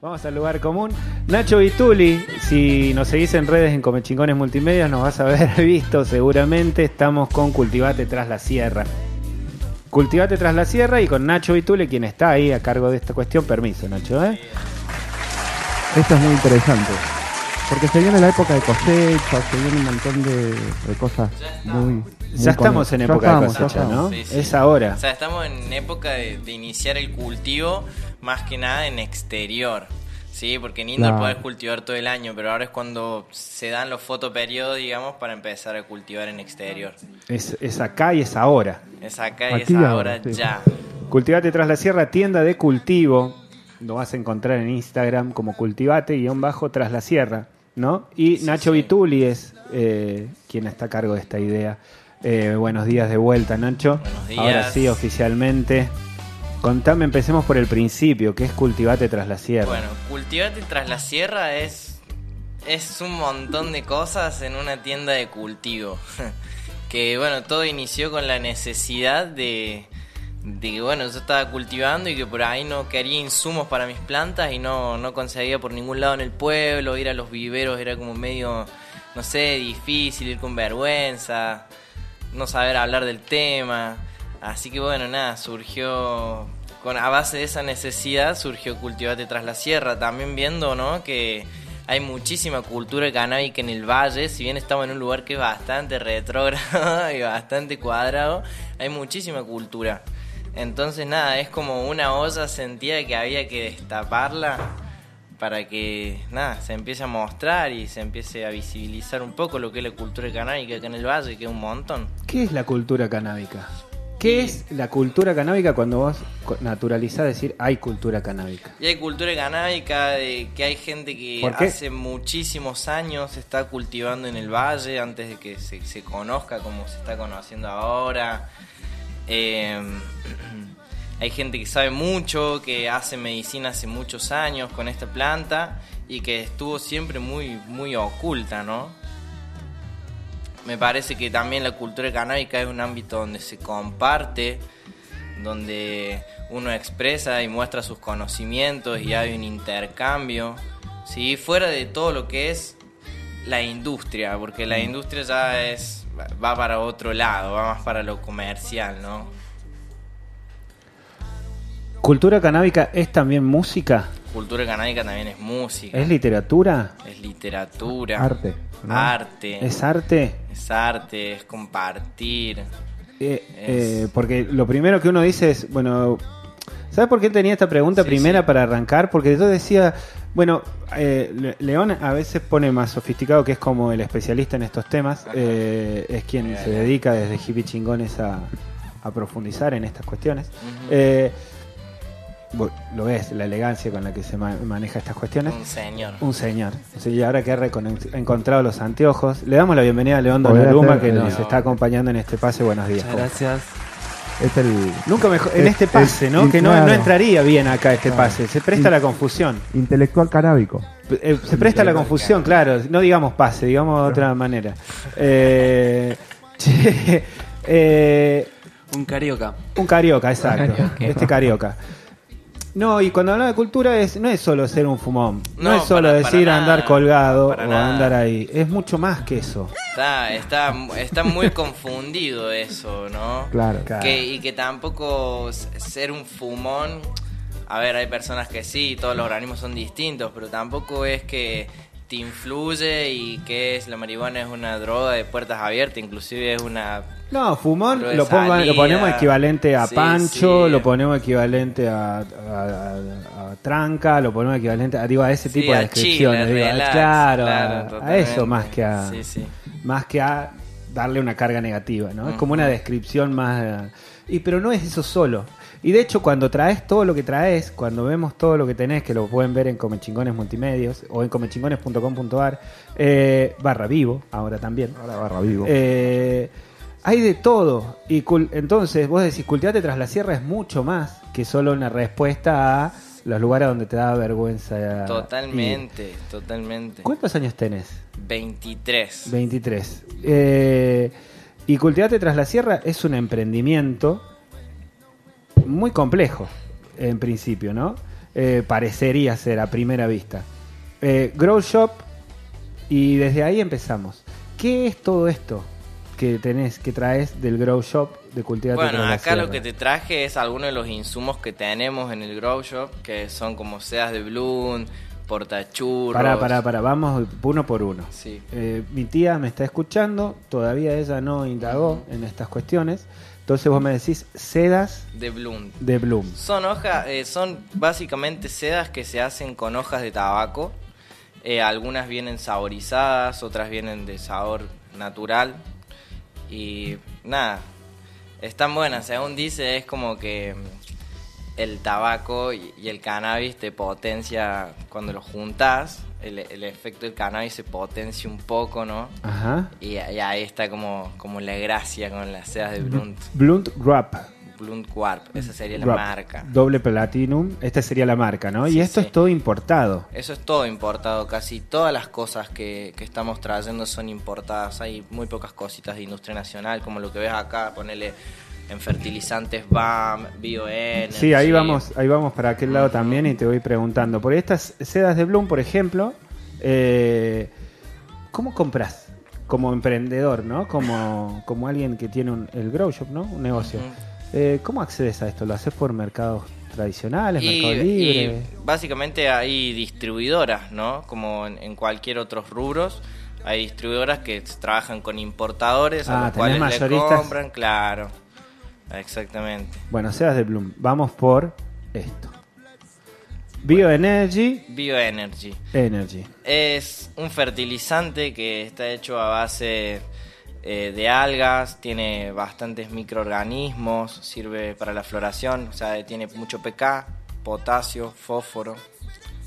Vamos al lugar común. Nacho Vituli, si nos seguís en redes en Comechingones Multimedia, nos vas a haber visto seguramente. Estamos con Cultivate tras la Sierra. Cultivate tras la Sierra y con Nacho Vituli, quien está ahí a cargo de esta cuestión. Permiso, Nacho, ¿eh? Esto es muy interesante. Porque se viene la época de cosecha, se viene un montón de, de cosas muy, muy Ya estamos en época estamos, de cosecha. ¿no? Sí, sí. Es ahora. O sea, estamos en época de, de iniciar el cultivo, más que nada en exterior. Sí, porque en indoor podés cultivar todo el año, pero ahora es cuando se dan los fotoperiodos, digamos, para empezar a cultivar en exterior. Es, es acá y es ahora. Es acá y Aquí es ahora sí. ya. Cultivate tras la Sierra, tienda de cultivo. Lo vas a encontrar en Instagram como cultivate-tras la Sierra, ¿no? Y Sí, Nacho sí. Vituli es eh, quien está a cargo de esta idea. Eh, buenos días de vuelta, Nacho. Buenos días. Ahora sí, oficialmente. Contame, empecemos por el principio, que es Cultivate tras la Sierra. Bueno, cultivarte tras la sierra es, es un montón de cosas en una tienda de cultivo. que bueno, todo inició con la necesidad de, de que bueno, yo estaba cultivando y que por ahí no quería insumos para mis plantas y no, no conseguía por ningún lado en el pueblo, ir a los viveros era como medio, no sé, difícil, ir con vergüenza, no saber hablar del tema. Así que bueno, nada, surgió con a base de esa necesidad surgió Cultivate tras la Sierra, también viendo, ¿no? que hay muchísima cultura canábica en el valle, si bien estamos en un lugar que es bastante retrógrado y bastante cuadrado, hay muchísima cultura. Entonces nada, es como una olla sentía que había que destaparla para que nada, se empiece a mostrar y se empiece a visibilizar un poco lo que es la cultura canábica acá en el valle, que es un montón. ¿Qué es la cultura canábica? ¿Qué es la cultura canábica cuando vos naturalizás decir hay cultura canábica? Y hay cultura canábica, de que hay gente que hace muchísimos años se está cultivando en el valle antes de que se, se conozca como se está conociendo ahora. Eh, hay gente que sabe mucho, que hace medicina hace muchos años con esta planta y que estuvo siempre muy, muy oculta, ¿no? Me parece que también la cultura canábica es un ámbito donde se comparte, donde uno expresa y muestra sus conocimientos y hay un intercambio, ¿sí? fuera de todo lo que es la industria, porque la industria ya es va para otro lado, va más para lo comercial, ¿no? ¿Cultura canábica es también música? Cultura canábica también es música, ¿Es literatura? es literatura, Arte, ¿no? arte, ¿Es arte? es arte, es compartir. Eh, eh, porque lo primero que uno dice es, bueno, ¿sabes por qué tenía esta pregunta Sí, primera sí. para arrancar? Porque yo decía, bueno, eh, Le- León a veces pone más sofisticado, que es como el especialista en estos temas, eh, es quien se dedica desde hippie chingones a, a profundizar en estas cuestiones. Vos lo ves, la elegancia con la que se ma- maneja estas cuestiones. Un señor. Un señor. Sí, y ahora que ha encontrado los anteojos, le damos la bienvenida a León Donnarumma que nos está acompañando en este pase. Buenos días. Muchas gracias. Es el Nunca mejor, en Es- este pase, es- ¿no? Que no, no entraría bien acá este Claro. pase. Se presta Y- la confusión. intelectual canábico. Eh, se presta la confusión, claro. No digamos pase, digamos de otra manera. Eh, che, eh, Un carioca. un carioca, exacto. Este carioca. No, y cuando hablamos de cultura es, no es solo ser un fumón. No, No, es solo para- decir para andar colgado o nada. andar ahí. Es mucho más que eso. Está, está, está muy confundido eso, ¿no? Claro. Claro. Que, y que tampoco ser un fumón. A ver, hay personas que sí, todos los organismos son distintos, pero tampoco es que te influye y que es la marihuana es una droga de puertas abiertas, inclusive es una No, fumón lo, pongan- lo ponemos equivalente a Sí, pancho, sí. lo ponemos equivalente a, a- a- a tranca, lo ponemos equivalente a, digo, a ese Sí, tipo de descripciones. chile, digo, relax, claro, claro, a- eso más que a, más que a darle una carga negativa, ¿no? Es como una descripción más... Y pero no es eso solo. Y de hecho cuando traes todo lo que traes, cuando vemos todo lo que tenés, que lo pueden ver en Comechingones Multimedios o en comechingones.com.ar, eh, barra vivo, ahora también. Ahora barra vivo. Eh, hay de todo. Y cul- entonces vos decís, cultivate tras la sierra es mucho más que solo una respuesta a los lugares donde te da vergüenza. Totalmente, totalmente. ¿Cuántos años tenés? 23. 23. Eh, y cultivate tras la sierra es un emprendimiento muy complejo, en principio, ¿no? Eh, parecería ser a primera vista. Eh, Grow Shop y desde ahí empezamos. ¿Qué es todo esto que tenés, que traes del Grow Shop de Cultivar Bueno, acá lo que te traje es algunos de los insumos que tenemos en el Grow Shop, que son como sedas de bloom, portachurros. Pará, pará, pará, vamos uno por uno. Sí. Eh, mi tía me está escuchando, todavía ella no indagó en estas cuestiones. Entonces vos me decís sedas De bloom. de Bloom. Son hojas, eh, son básicamente sedas que se hacen con hojas de tabaco. Eh, algunas vienen saborizadas, otras vienen de sabor natural. Y nada, están buenas. Según dice, es como que el tabaco y y el cannabis te potencia cuando lo juntas. El, el efecto del cannabis se potencia un poco, ¿no? Ajá. Y, y ahí está como, como la gracia con las sedas de Blunt. Blunt Wrap. Blunt Warp, esa sería la marca. Doble Platinum. Esta sería la marca, ¿no? Sí, y esto sí. es todo importado. Eso es todo importado, casi todas las cosas que, que estamos trayendo son importadas. Hay muy pocas cositas de industria nacional, como lo que ves acá, ponerle en fertilizantes BAM, BioN. Sí, ahí vamos, ahí vamos para aquel lado también y te voy preguntando. Por estas sedas de Bloom, por ejemplo, eh, ¿cómo compras? Como emprendedor, ¿no? Como, como alguien que tiene un- el grow shop, ¿no? Un negocio. Eh, ¿Cómo accedes a esto? ¿Lo haces por mercados tradicionales, Y, Mercado Libre? y básicamente hay distribuidoras, ¿no? Como en, en cualquier otros rubros. Hay distribuidoras que trabajan con importadores Ah, a los cuales le compran, claro. Exactamente. Bueno, sedas de Bloom. Vamos por esto. Bioenergy Bioenergy. Energy. Es un fertilizante que está hecho a base eh, de algas, tiene bastantes microorganismos, sirve para la floración, o sea, tiene mucho pK, potasio, fósforo.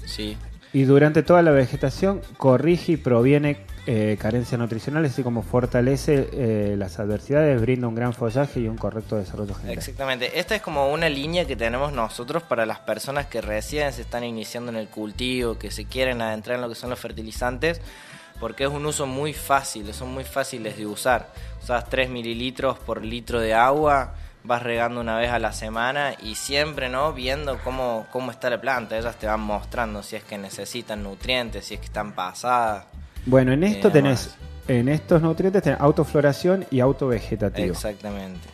Sí. Y durante toda la vegetación corrige y proviene eh, carencias nutricionales, así como fortalece eh, las adversidades, brinda un gran follaje y un correcto desarrollo general. Exactamente. Esta es como una línea que tenemos nosotros para las personas que recién se están iniciando en el cultivo, que se quieren adentrar en lo que son los fertilizantes, porque es un uso muy fácil, son muy fáciles de usar. Usas 3 mililitros por litro de agua, vas regando una vez a la semana y siempre, ¿no? Viendo cómo, cómo está la planta. Ellas te van mostrando si es que necesitan nutrientes, si es que están pasadas. Bueno, en esto Eh, tenés, en estos nutrientes tenés autofloración y autovegetativo. Exactamente.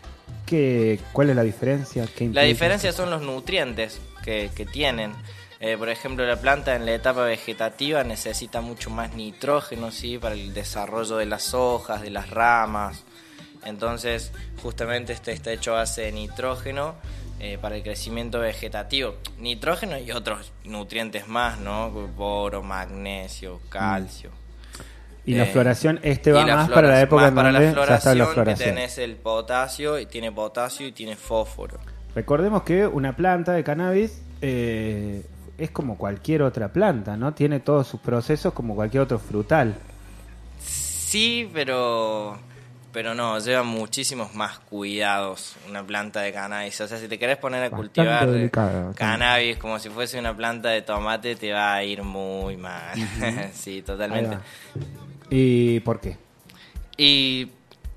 ¿Qué, ¿Cuál es la diferencia? ¿Qué La diferencia son los nutrientes que, que tienen. Eh, por ejemplo, la planta en la etapa vegetativa necesita mucho más nitrógeno ¿sí? para el desarrollo de las hojas, de las ramas. Entonces, justamente este está hecho base de nitrógeno eh, para el crecimiento vegetativo. Nitrógeno y otros nutrientes más, ¿no? Boro, magnesio, calcio. Y la Eh, floración, este va más para la floración- época en para donde la ya está la floración, que floración. tenés el potasio, y tiene potasio y tiene fósforo. Recordemos que una planta de cannabis eh, es como cualquier otra planta, ¿no? Tiene todos sus procesos como cualquier otro frutal. Sí, pero pero no, lleva muchísimos más cuidados una planta de cannabis. O sea, si te querés poner a Bastante cultivar sí. cannabis como si fuese una planta de tomate, te va a ir muy mal. sí, totalmente. ¿Y por qué? Y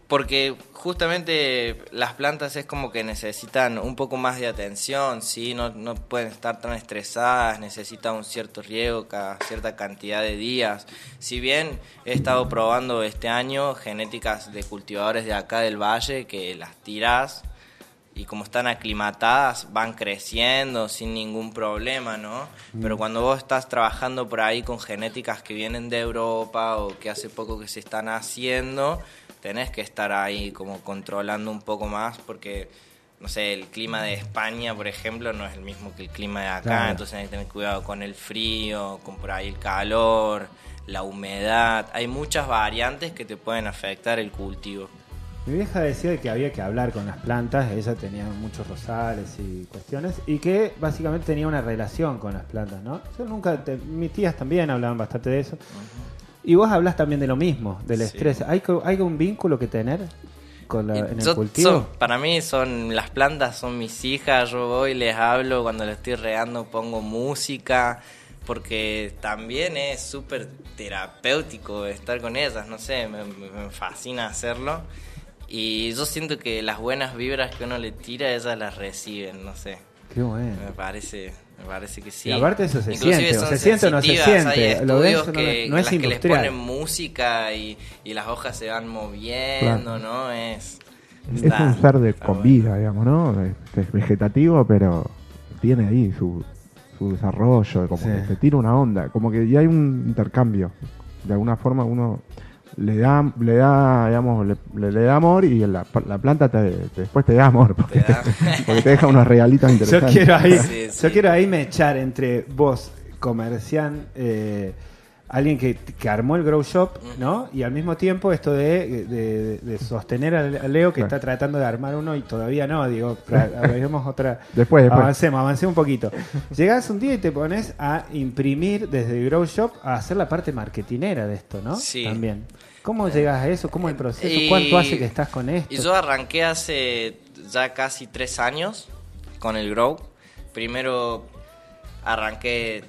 porque justamente las plantas es como que necesitan un poco más de atención, ¿sí? No, no pueden estar tan estresadas, necesitan un cierto riego cada cierta cantidad de días. Si bien he estado probando este año genéticas de cultivadores de acá del valle que las tirás y como están aclimatadas van creciendo sin ningún problema, ¿no? Pero cuando vos estás trabajando por ahí con genéticas que vienen de Europa o que hace poco que se están haciendo, tenés que estar ahí como controlando un poco más porque, no sé, el clima de España, por ejemplo, no es el mismo que el clima de acá, Claro. entonces hay que tener cuidado con el frío, con por ahí el calor, la humedad, hay muchas variantes que te pueden afectar el cultivo. Mi vieja decía que había que hablar con las plantas, ella tenía muchos rosales y cuestiones, y que básicamente tenía una relación con las plantas, ¿no? Yo nunca, te- mis tías también hablaban bastante de eso. Y vos hablas también de lo mismo, del Sí. estrés. ¿Hay, ¿Hay un vínculo que tener con la- en el yo- cultivo? son- para mí son las plantas son mis hijas, yo voy, les hablo, cuando les estoy regando pongo música, porque también es súper terapéutico estar con ellas, no sé, me fascina hacerlo. Y yo siento que las buenas vibras que uno le tira, ellas las reciben, no sé, Qué bueno. me parece, Me parece que sí. Y aparte eso se Inclusive siente, se siente o no se siente. Lo ves, que, no en es las que les ponen música y, y las hojas se van moviendo, ¿no? Es, Es un ser de con bueno. vida, digamos, ¿no? Es, es vegetativo, pero tiene ahí su, su desarrollo, como Sí. que se tira una onda, como que ya hay un intercambio. De alguna forma uno le da, le da, digamos, le, le- le da amor y la, la planta te, te- después te da amor, porque Te da. porque te deja unos regalitos Yo interesantes. quiero ahí, Sí, yo quiero ahí me echar entre vos, comerciante, eh, alguien que, que armó el grow shop, ¿no? Y al mismo tiempo esto de, de- de sostener a Leo que Claro. está tratando de armar uno y todavía no, digo, hagamos otra. Después, después. Avancemos, avancemos un poquito. Llegás un día y te pones a imprimir desde el grow shop a hacer la parte marketinera de esto, ¿no? Sí. También. ¿Cómo llegas a eso? ¿Cómo es el proceso? Y- ¿Cuánto hace que estás con esto? Y yo arranqué hace ya casi tres años con el Grow. Primero arranqué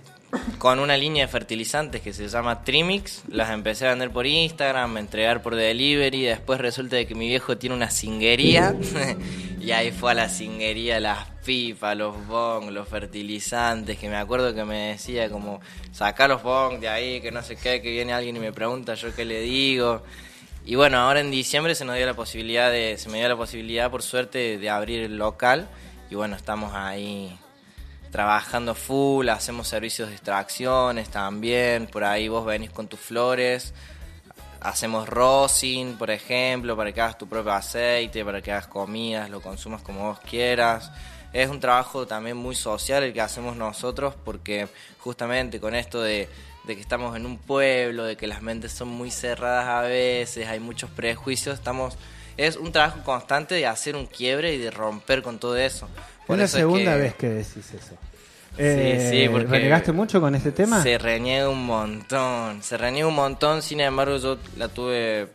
con una línea de fertilizantes que se llama Trimix. Las empecé a vender por Instagram, a entregar por delivery. Después resulta de que mi viejo tiene una cinguería. y ahí fue a la cinguería las pipas, los bong, los fertilizantes. Que me acuerdo que me decía como, saca los bong de ahí, que no sé qué, que viene alguien y me pregunta yo qué le digo. Y bueno, ahora en diciembre se nos dio la posibilidad de, se me dio la posibilidad por suerte de abrir el local y bueno, estamos ahí trabajando full, hacemos servicios de extracciones también, por ahí vos venís con tus flores, hacemos rosin, por ejemplo, para que hagas tu propio aceite, para que hagas comidas, lo consumas como vos quieras. Es un trabajo también muy social el que hacemos nosotros porque justamente con esto de, de que estamos en un pueblo, de que las mentes son muy cerradas a veces, hay muchos prejuicios, estamos es un trabajo constante de hacer un quiebre y de romper con todo eso. Es la segunda que vez que decís eso. Eh, sí, porque ¿Renegaste mucho con ese tema? Se reniega un montón, se reniega un montón, sin embargo yo la tuve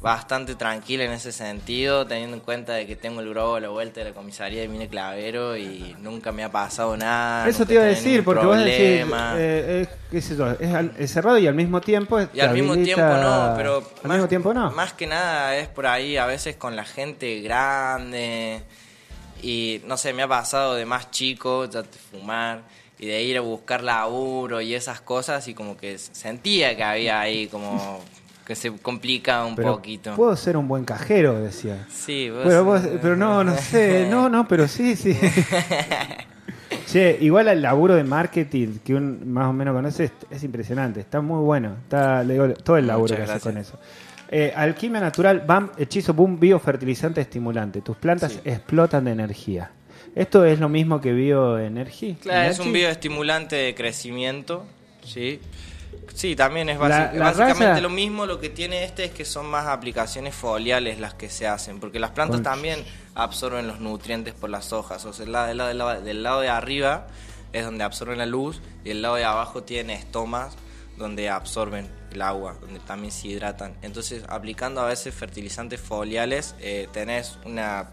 bastante tranquila en ese sentido, teniendo en cuenta de que tengo el globo a la vuelta de la comisaría de Mine Clavero y nunca me ha pasado nada. Eso te iba a decir, porque vos decís, problema. eh, eh, es, al- es cerrado y al mismo tiempo Y al mismo habilita- tiempo no, pero al más, mismo tiempo no. más que nada es por ahí a veces con la gente grande y no sé, me ha pasado de más chico ya de fumar y de ir a buscar laburo y esas cosas y como que sentía que había ahí como que se complica un pero poquito. puedo ser un buen cajero, decía. Sí, vos- Pero, vos- pero no, no sé, no, no, pero sí, sí. Che, igual el laburo de marketing que un más o menos conoce es, es impresionante, está muy bueno, está le digo, todo el laburo Muchas que hace con eso. Eh, alquimia natural, BAM, hechizo boom, biofertilizante estimulante. Tus plantas Sí. explotan de energía. ¿Esto es lo mismo que bioenergía? Claro, es un bioestimulante de crecimiento, ¿sí? Sí, también es La- basi- la básicamente lo mismo. Lo que tiene este es que son más aplicaciones foliales las que se hacen, porque las plantas también absorben los nutrientes por las hojas. O sea, el lado, del, lado, del lado- del lado de arriba es donde absorben la luz y el lado de abajo tiene estomas donde absorben el agua, donde también se hidratan. Entonces, aplicando a veces fertilizantes foliales, eh, tenés una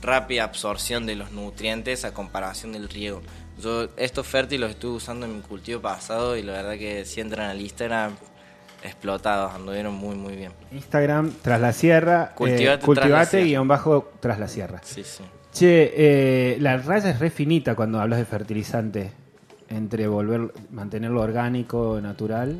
rápida absorción de los nutrientes a comparación del riego. Yo estos fértiles los estuve usando en mi cultivo pasado y la verdad que si entran al Instagram explotados, anduvieron muy muy bien. Instagram, tras la sierra, Cultivate eh, cultivate Sierra. guion bajo tras la sierra. Sí, sí. Che, eh, la raya es re finita cuando hablas de fertilizante. Entre volver, mantenerlo orgánico, natural.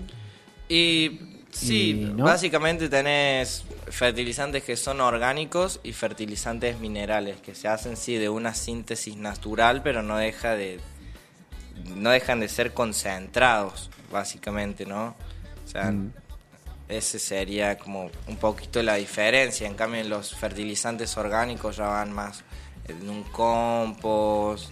Y sí, Y, ¿no? básicamente tenés fertilizantes que son orgánicos y fertilizantes minerales que se hacen sí de una síntesis natural, pero no deja de no dejan de ser concentrados, básicamente, ¿no? O sea, Mm. ese sería como un poquito la diferencia. En cambio, los fertilizantes orgánicos ya van más en un compost,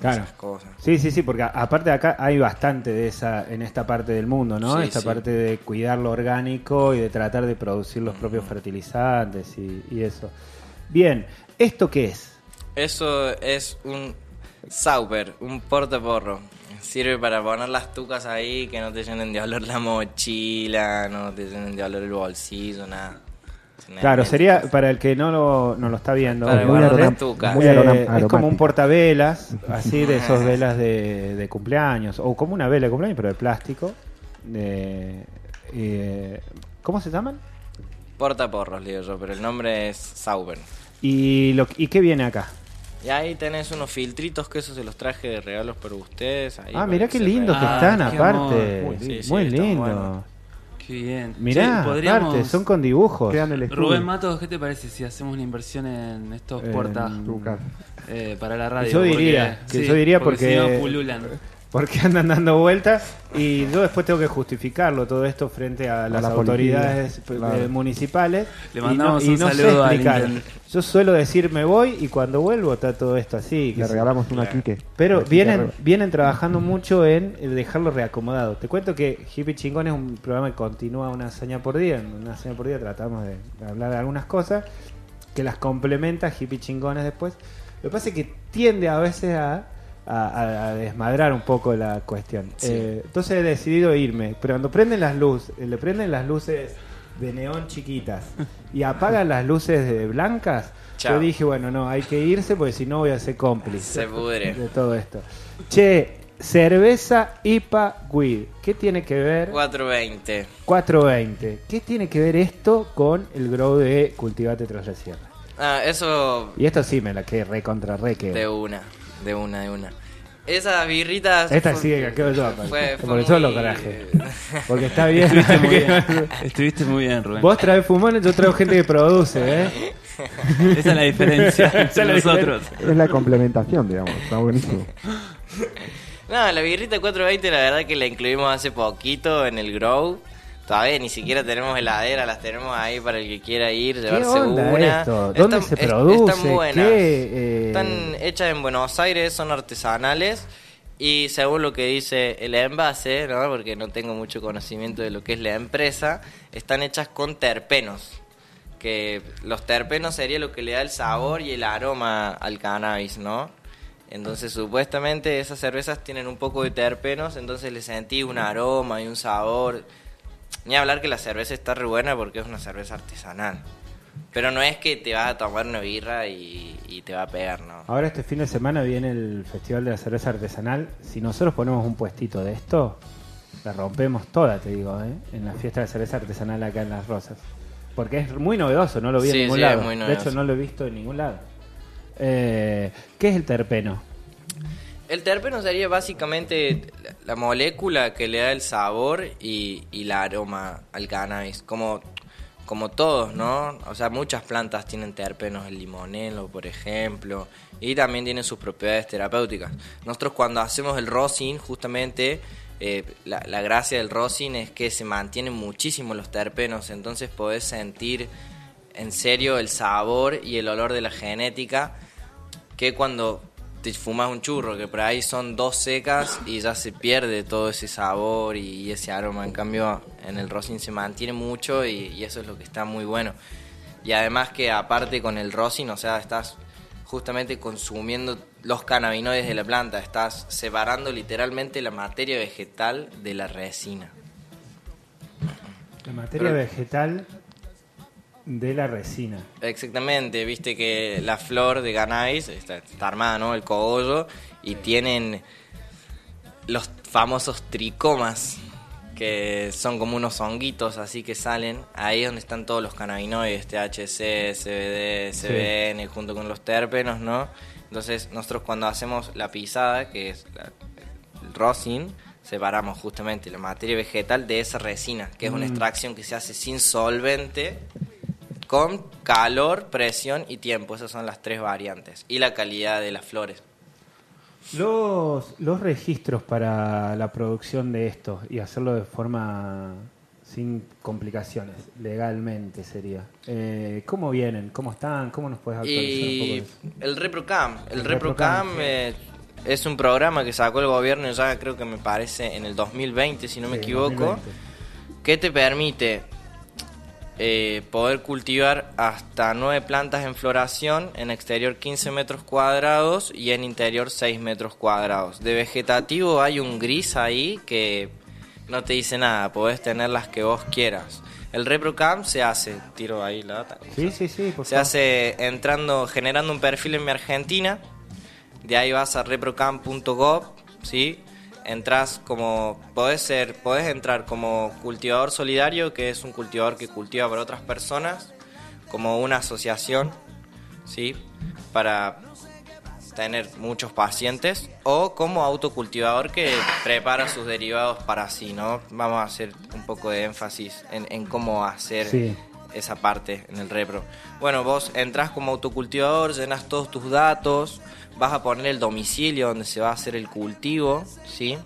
Claro. esas cosas. Sí, sí, sí, porque aparte de acá hay bastante de esa en esta parte del mundo, ¿no? Sí, esta sí. parte de cuidar lo orgánico y de tratar de producir los propios fertilizantes y, y eso. Bien, ¿esto qué es? Eso es un Sauber, un portaporro. Sirve para poner las tucas ahí, que no te llenen de olor la mochila, no te llenen de olor el bolsillo, nada. Claro, sería para el que no lo, no lo está viendo. Tucas. muy Eh, es como un portavelas, así de esos velas de, de cumpleaños, o como una vela de cumpleaños, pero de plástico. De, eh, ¿Cómo se llaman? Portaporros, digo yo, pero el nombre es Sauber. ¿Y, lo, ¿Y qué viene acá? Y ahí tenés unos filtritos que esos se los traje de regalos para ustedes. ahí Ah, mirá que qué se lindo que. Ah, están, qué aparte. amor. Sí, sí, Muy lindo. Qué bien. Mirá, podríamos- aparte, son con dibujos. Quedan el. Rubén Matos, ¿qué te parece si hacemos una inversión en estos portas casa. eh, para la radio? Yo diría, que yo diría porque- si no pululan. Porque andan dando vueltas y yo después tengo que justificarlo todo esto frente a las la autoridades policía, eh, claro. municipales. Le y mandamos no, y un no sé saludo al explicar. Yo suelo decir me voy y cuando vuelvo está todo esto así. Le regalamos una Quique. Pero Una vienen, vienen trabajando mucho en eh, dejarlo reacomodado. Te cuento que Hippie Chingón es un programa que continúa una hazaña por día. En una hazaña por día tratamos de, de hablar de algunas cosas que las complementa Hippie Chingones después. Lo que pasa es que tiende a veces a, a- desmadrar un poco la cuestión. Sí. Eh, entonces he decidido irme. Pero cuando prenden las luces, le prenden las luces de neón chiquitas y apagan las luces de blancas, yo dije, bueno, no, hay que irse porque si no voy a ser cómplice Se pudre. de todo esto. Che, cerveza IPA Weed. ¿Qué tiene que ver? 420. 420. ¿Qué tiene que ver esto con el grow de Cultivate tras la sierra? Ah, eso Y esto sí me la que recontra re que. de una, de una, de una. Esas birritas. Esta fue- sí que quedo yo, aparte. fue- fue porque yo lo muy- traje. Porque está bien. Estuviste muy bien. Estuviste muy bien, Rubén. Vos traes fumones, yo traigo gente que produce, ¿eh? Esa es la diferencia entre es la nosotros. Es la complementación, digamos. Está buenísimo. No, la birrita 420 la verdad que la incluimos hace poquito en el Grow. Todavía ni siquiera tenemos heladera, las tenemos ahí para el que quiera ir, ¿Qué llevarse onda una. esto? ¿Dónde Están- se es- produce? Están buenas. ¿Qué, eh? Están hechas en Buenos Aires, son artesanales. Y según lo que dice el envase, ¿no? porque no tengo mucho conocimiento de lo que es la empresa, están hechas con terpenos. Que los terpenos sería lo que le da el sabor y el aroma al cannabis, ¿no? Entonces supuestamente esas cervezas tienen un poco de terpenos, entonces le sentí un aroma y un sabor. Ni hablar que la cerveza está re buena porque es una cerveza artesanal. Pero no es que te vas a tomar una birra y, y te va a pegar, ¿no? Ahora este fin de semana viene el Festival de la Cerveza Artesanal. Si nosotros ponemos un puestito de esto, la rompemos toda, te digo, ¿eh? en la fiesta de cerveza artesanal acá en Las Rosas. Porque es muy novedoso, no lo vi Sí, en ningún sí, lado. es muy de hecho, no lo he visto en ningún lado. Eh, ¿Qué es el terpeno? El terpeno sería básicamente la, la molécula que le da el sabor y, y aroma al cannabis. Como, como todos, ¿no? O sea, muchas plantas tienen terpenos, el limonelo, por ejemplo, y también tienen sus propiedades terapéuticas. Nosotros cuando hacemos el rosin, justamente, eh, la, la gracia del rosin es que se mantienen muchísimo los terpenos, entonces podés sentir en serio el sabor y el olor de la genética que cuando te fumas un churro, que por ahí son dos secas y ya se pierde todo ese sabor y, ese aroma. En cambio, en el rosin se mantiene mucho y, y eso es lo que está muy bueno. Y además que aparte con el rosin, o sea, estás justamente consumiendo los cannabinoides de la planta, estás separando literalmente la materia vegetal de la resina. La materia Pero- vegetal de la resina. Exactamente, viste que la flor de cannabis está, está armada, ¿no? El cogollo y tienen los famosos tricomas que son como unos honguitos así que salen, ahí es donde están todos los cannabinoides, THC, CBD, CBN, junto con los terpenos, ¿no? Entonces nosotros cuando hacemos la pisada, que es la- el rosin, separamos justamente la materia vegetal de esa resina, que es una extracción que se hace sin solvente, con calor, presión y tiempo. Esas son las tres variantes. Y la calidad de las flores. Los, los registros para la producción de esto y hacerlo de forma sin complicaciones, legalmente sería. Eh, ¿Cómo vienen? ¿Cómo están? ¿Cómo nos puedes actualizar un poco de Y eso? el ReproCam. El, El ReproCam eh, es un programa que sacó el gobierno ya creo que me parece en el 2020, si no me equivoco, 2020. que te permite eh, poder cultivar hasta nueve plantas en floración, en exterior 15 metros cuadrados y en interior 6 metros cuadrados. De vegetativo hay un gris ahí que no te dice nada, podés tener las que vos quieras. El ReproCam se hace, tiro ahí la data. Sí, sí, sí, por Se favor. hace entrando, generando un perfil en mi Argentina. De ahí vas a reprocam.gov, ¿sí? Entras como, podés ser, podés entrar como cultivador solidario, que es un cultivador que cultiva para otras personas, como una asociación, ¿sí? Para tener muchos pacientes, o como autocultivador que prepara sus derivados para sí, ¿no? Vamos a hacer un poco de énfasis en, en cómo hacer Sí. esa parte en el repro. Bueno, vos entras como autocultivador, llenas todos tus datos, vas a poner el domicilio donde se va a hacer el cultivo, ¿sí?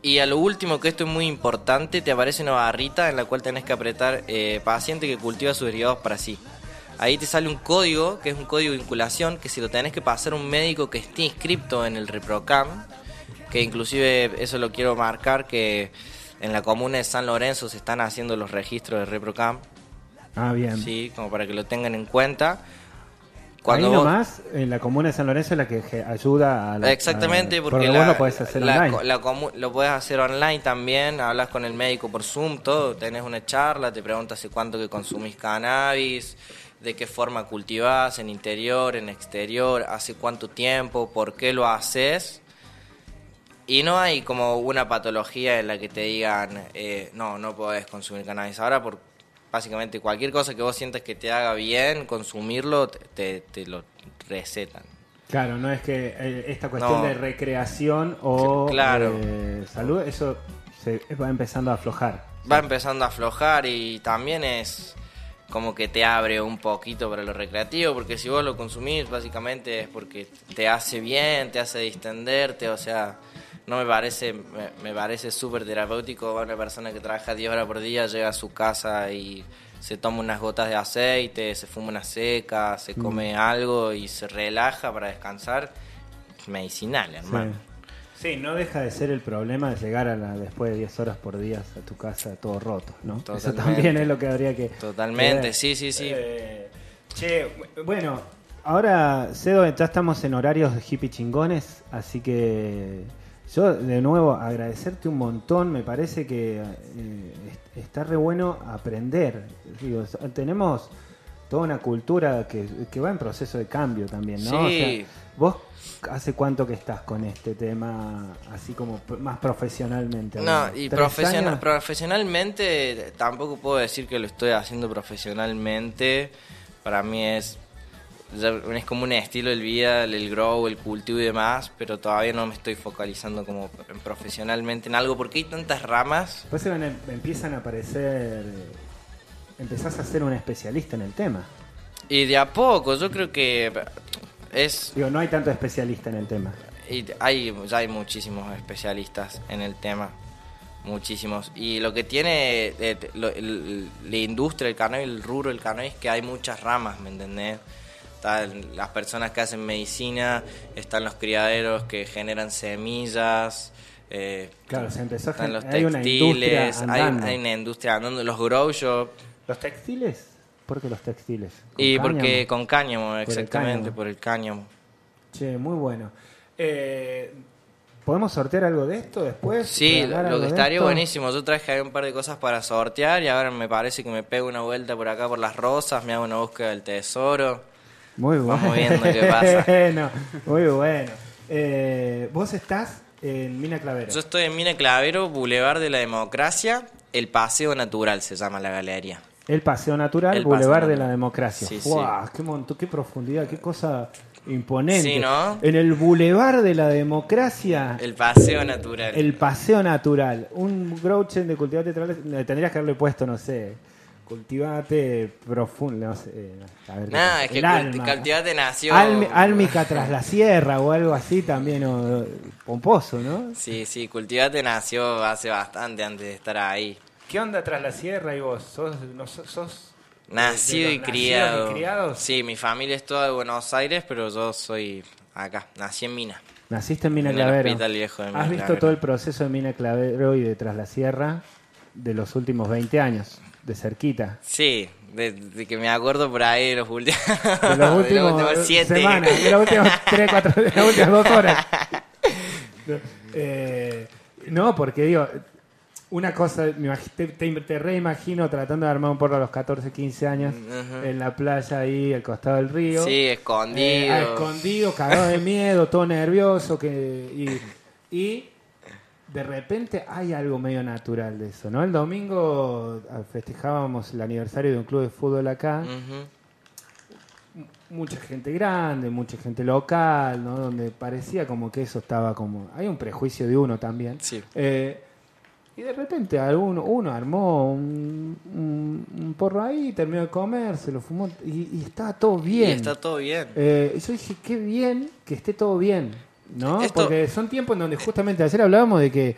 Y a lo último, que esto es muy importante, te aparece una barrita en la cual tenés que apretar eh, paciente que cultiva sus derivados para sí. Ahí te sale un código, que es un código de vinculación, que si lo tenés que pasar a un médico que esté inscripto en el ReproCam, que inclusive eso lo quiero marcar, que en la comuna de San Lorenzo se están haciendo los registros de ReproCam, Ah, bien. sí, como para que lo tengan en cuenta. Ahí vos- nomás, en la comuna de San Lorenzo es la que ayuda a la, Exactamente, a- porque vos la- lo podés hacer la online. la lo puedes hacer online también, hablas con el médico por Zoom, todo, tenés una charla, te preguntas hace cuánto que consumís cannabis, de qué forma cultivás, en interior, en exterior, hace cuánto tiempo, por qué lo haces. Y no hay como una patología en la que te digan, eh, no, no podés consumir cannabis. Ahora, por básicamente cualquier cosa que vos sientas que te haga bien, consumirlo, te, te- lo recetan. Claro, no es que eh, esta cuestión No. de recreación o Claro. eh, salud, eso se va empezando a aflojar. va empezando a aflojar y también es como que te abre un poquito para lo recreativo, porque si vos lo consumís básicamente es porque te hace bien, te hace distenderte, o sea, no me parece, me, me parece súper terapéutico una persona que trabaja 10 horas por día, llega a su casa y se toma unas gotas de aceite, se fuma una seca, se come algo y se relaja para descansar, medicinal, hermano. Sí. Sí, no deja de ser el problema de llegar a la, después de 10 horas por día a tu casa todo roto, ¿no? Eso Totalmente. también es lo que habría que... Totalmente, que sí, sí, sí. Eh, che, bu- bueno, ahora, Cedo, ya estamos en horarios de hippie chingones, así que yo de nuevo agradecerte un montón, me parece que eh, est- está re bueno aprender. Digo, tenemos toda una cultura que, que va en proceso de cambio también, ¿no? O Sí. sea, vos hace cuánto que estás con este tema, así como más profesionalmente. No, y ¿Tres profesional, profesionalmente tampoco puedo decir que lo estoy haciendo profesionalmente. Para mí es, ya es como un estilo de vida, el grow, el cultivo y demás, pero todavía no me estoy focalizando como en profesionalmente en algo porque hay tantas ramas. Después se van a- empiezan a aparecer. Empezás a ser un especialista en el tema. Y de a poco, yo creo que es Digo, no hay tanto especialista en el tema. Y hay, ya hay muchísimos especialistas en el tema, muchísimos. Y lo que tiene eh, lo- el- la industria, el cannabis, el rubro del cannabis, es que hay muchas ramas, ¿me entendés? Están las personas que hacen medicina, están los criaderos que generan semillas, eh, Claro, se empezó a están los hay una textiles, hay, hay una industria andando, los grow shop. ¿Los textiles? ¿Por qué los textiles? ¿Con Y cáñamo? porque con cáñamo, el exactamente, cáñamo. por el cáñamo. Che, muy bueno. Eh, ¿Podemos sortear algo de esto después? Sí, ¿Regalar lo que estaría buenísimo. Yo traje ahí un par de cosas para sortear y ahora me parece que me pego una vuelta por acá por las rosas, me hago una búsqueda del tesoro. Muy bueno. Vamos viendo qué pasa. Bueno, muy bueno. Eh, vos estás en Mina Clavero. Yo estoy en Mina Clavero, Boulevard de la Democracia, El Paseo Natural se llama la galería. El Paseo Natural, El Boulevard Paseo de la. Democracia. Sí, ¡Guau! ¡Qué montón, qué profundidad, qué cosa imponente! Sí, ¿no? En el Boulevard de la Democracia, el, El Paseo Natural. Paseo Natural. Un Grouchen de cultivate Naturales, le tendrías que haberle puesto, no sé, cultivate profundo, no sé. eh, a ver qué Nada, es que El alma. Cultivate nació... Almi- álmica tras la sierra o algo así también, o, pomposo, ¿no? Sí, sí, Cultivate nació hace bastante antes de estar ahí. ¿Qué onda tras la sierra y vos? ¿Sos, no, sos, Nacido y criado. y? Sí, mi familia es toda de Buenos Aires, pero yo soy acá, nací en Mina. Naciste en Mina En el Clavero. hospital viejo de Mina ¿Has visto Clavero. todo el proceso de Mina Clavero y de Tras la Sierra de los últimos 20 años? De cerquita. Sí, de, de que me acuerdo por ahí de los últimos, De los últimos siete. semanas, de las últimas 3, 4, de las últimas 2 horas. Eh, no, porque digo, una cosa, te, te, reimagino tratando de armar un porro a los 14, 15 años en la playa ahí, al costado del río. Sí, escondido. Eh, ah, escondido, cagado de miedo, todo nervioso. que y, y de repente hay algo medio natural de eso, ¿no? El domingo ah, festejábamos el aniversario de un club de fútbol acá. Mucha gente grande, mucha gente local, ¿no? Donde parecía como que eso estaba como... Hay un prejuicio de uno también. Sí. Eh, y de repente alguno, uno armó un, un- un porro ahí, terminó de comer, se lo fumó y, y estaba todo bien. Y está todo bien. Eh, yo dije, qué bien que esté todo bien, ¿no? Esto- Porque son tiempos en donde justamente ayer hablábamos de que,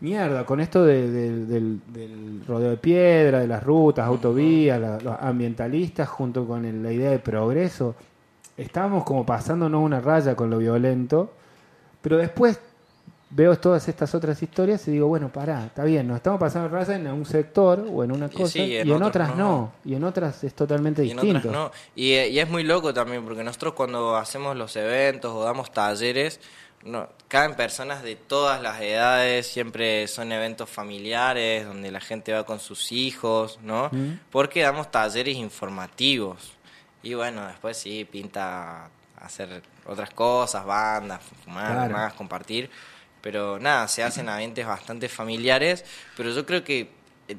mierda, con esto de- de- del, del rodeo de piedra, de las rutas, autovías, la- los ambientalistas, junto con el- la idea de progreso, estábamos como pasándonos una raya con lo violento, pero después veo todas estas otras historias y digo, bueno, pará, está bien, nos estamos pasando raya en un sector o en una Y cosa, y en otras no. no, y en otras es totalmente Y en distinto. otras no. Y, eh, y es muy loco también, porque nosotros cuando hacemos los eventos o damos talleres, no, caen personas de todas las edades, siempre son eventos familiares, donde la gente va con sus hijos, ¿no? Porque damos talleres informativos. Y bueno, después sí, pinta hacer otras cosas, bandas, fumar, Claro. más, compartir. Pero nada, se hacen ambientes bastante familiares, pero yo creo que el,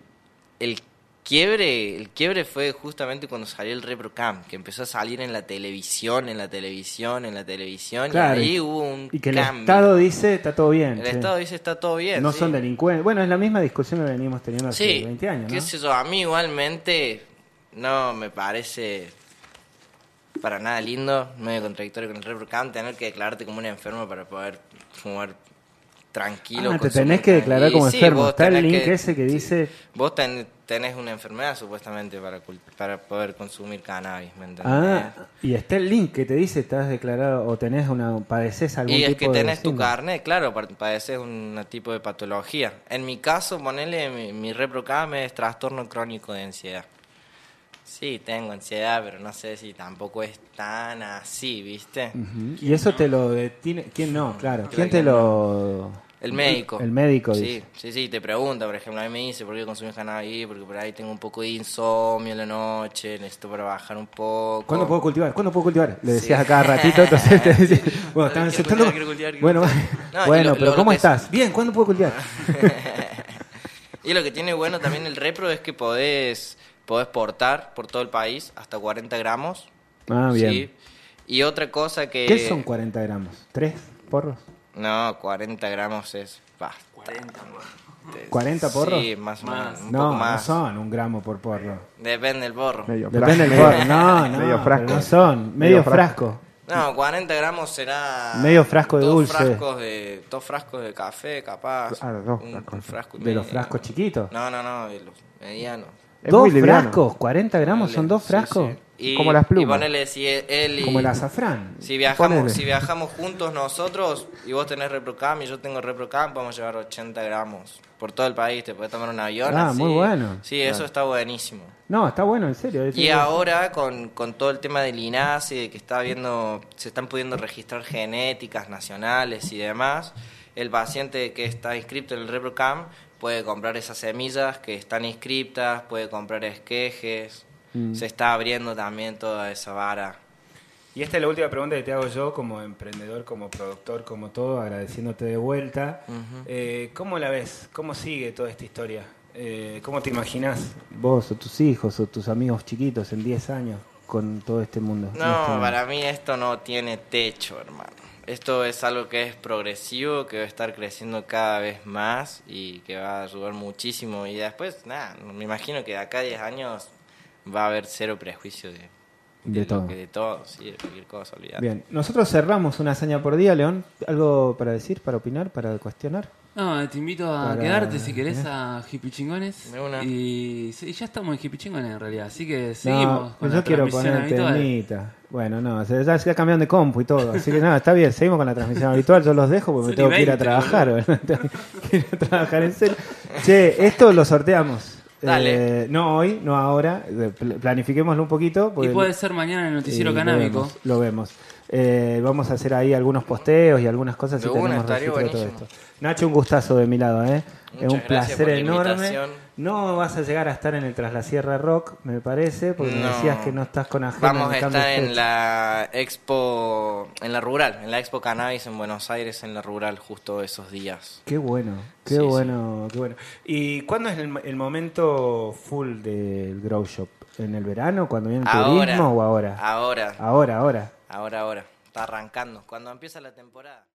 el quiebre, el quiebre fue justamente cuando salió el ReproCam, que empezó a salir en la televisión, en la televisión, en la televisión, Claro, y ahí hubo un Y que el cambio. Estado dice, está todo bien. El sí. Estado dice está todo bien. no sí. son delincuentes. Bueno, es la misma discusión que venimos teniendo hace Sí, 20 años, qué sé yo, a mí igualmente no me parece para nada lindo, medio contradictorio con el ReproCam, tener que declararte como un enfermo para poder fumar tranquilo. Ah, te tenés que declarar Y como sí, enfermo. Está el link que- ese que dice... Vos ten- tenés una enfermedad supuestamente para, para poder consumir cannabis, ¿me entendés? Ah, y está el link que te dice, estás declarado o tenés una... padeces algún y tipo es que de tenés tu carnet, claro, pa- padeces un tipo de patología. En mi caso, ponele, mi, mi ReproCam es trastorno crónico de ansiedad. Sí, tengo ansiedad, pero no sé si tampoco es tan así, ¿viste? Y eso te lo detiene... ¿Quién no? Claro. Creo ¿Quién te no. lo...? El médico. El médico Sí, dice. sí, sí, te pregunta, por ejemplo, a mí me dice, ¿por qué consumís cannabis? Porque por ahí tengo un poco de insomnio en la noche, necesito para bajar un poco. ¿Cuándo puedo cultivar? ¿Cuándo puedo cultivar? Le decías Sí. a cada ratito, entonces te decía, bueno, quiero Bueno, cultivar. No, bueno, lo- pero lo- lo ¿cómo es- estás? Bien, ¿cuándo puedo cultivar? Y lo que tiene bueno también el repro es que podés, podés portar por todo el país hasta 40 gramos. Ah, bien. ¿sí? Y otra cosa que... ¿Qué son 40 gramos? ¿Tres porros? No, 40 gramos es... bastante. 40 porros? Sí, más o Más. menos. Un no, poco no más. son un gramo por porro. Depende del porro. Medio Depende del frasco. porro. No, no, Medio frasco. no son. Medio, Medio frasco. No, 40 gramos será... Medio frasco de dos dulce. Frascos de, dos frascos de café, capaz. Claro, dos un, frascos. un frasco y De los medio. frascos chiquitos. No, no, no, de los medianos. Es ¿Dos muy liviano. frascos? ¿40 gramos son dos frascos? sí. Y, Como las plumas. Y ponele si él y... Como el azafrán. Si viajamos, Ponele. si viajamos juntos nosotros y vos tenés ReproCam y yo tengo ReproCam, podemos llevar 80 gramos por todo el país. Te puedes tomar un avión. Ah, así. muy bueno. Sí, eso está buenísimo. No, está bueno, en serio. Y ahora con, con todo el tema del INASE, de que está viendo, se están pudiendo registrar genéticas nacionales y demás, el paciente que está inscrito en el ReproCam puede comprar esas semillas que están inscriptas, puede comprar esquejes, Mm. se está abriendo también toda esa vara. Y esta es la última pregunta que te hago yo como emprendedor, como productor, como todo, agradeciéndote de vuelta. Eh, ¿Cómo la ves? ¿Cómo sigue toda esta historia? Eh, ¿Cómo te imaginas vos o tus hijos o tus amigos chiquitos en 10 años con todo este mundo? No, Este- para mí esto no tiene techo, hermano. Esto es algo que es progresivo, que va a estar creciendo cada vez más y que va a ayudar muchísimo. Y después, nada, me imagino que de acá a 10 años va a haber cero prejuicio de, De todo. que- de todo, sí, de cualquier cosa, olvidate. Bien, nosotros cerramos una hazaña por día, León. ¿Algo para decir, para opinar, para cuestionar? No, te invito a Para- quedarte si querés a Hippie Chingones. De una. Y sí, ya estamos en Hippie Chingones en realidad, así que seguimos No, con yo la quiero poner temita. Bueno, no, se, ya se cambiaron de compu y todo. Así que nada, está bien, seguimos con la transmisión habitual. Yo los dejo porque me tengo y que ir a 20, trabajar. ir a trabajar en serio. Che, esto lo sorteamos. Dale. Eh, no hoy, no ahora. Pl- Planifiquémoslo un poquito. Y puede ser mañana en el noticiero y lo canábico. vemos, Lo vemos. Eh, vamos a hacer ahí algunos posteos y algunas cosas y tenemos registro de todo esto. Nacho, un gustazo de mi lado, ¿eh? es un placer enorme. No vas a llegar a estar en el Tras la Sierra Rock, me parece, porque me decías que no estás con agenda. Vamos a estar en la expo, en la rural, en la expo cannabis en Buenos Aires, en la rural, justo esos días. Qué bueno, qué Sí, bueno, qué bueno. ¿Y cuándo es el, el momento full del Grow Shop? ¿En el verano, cuando viene el Ahora. turismo o ahora? Ahora, Ahora, ahora. Ahora, ahora. Está arrancando. Cuando empieza la temporada.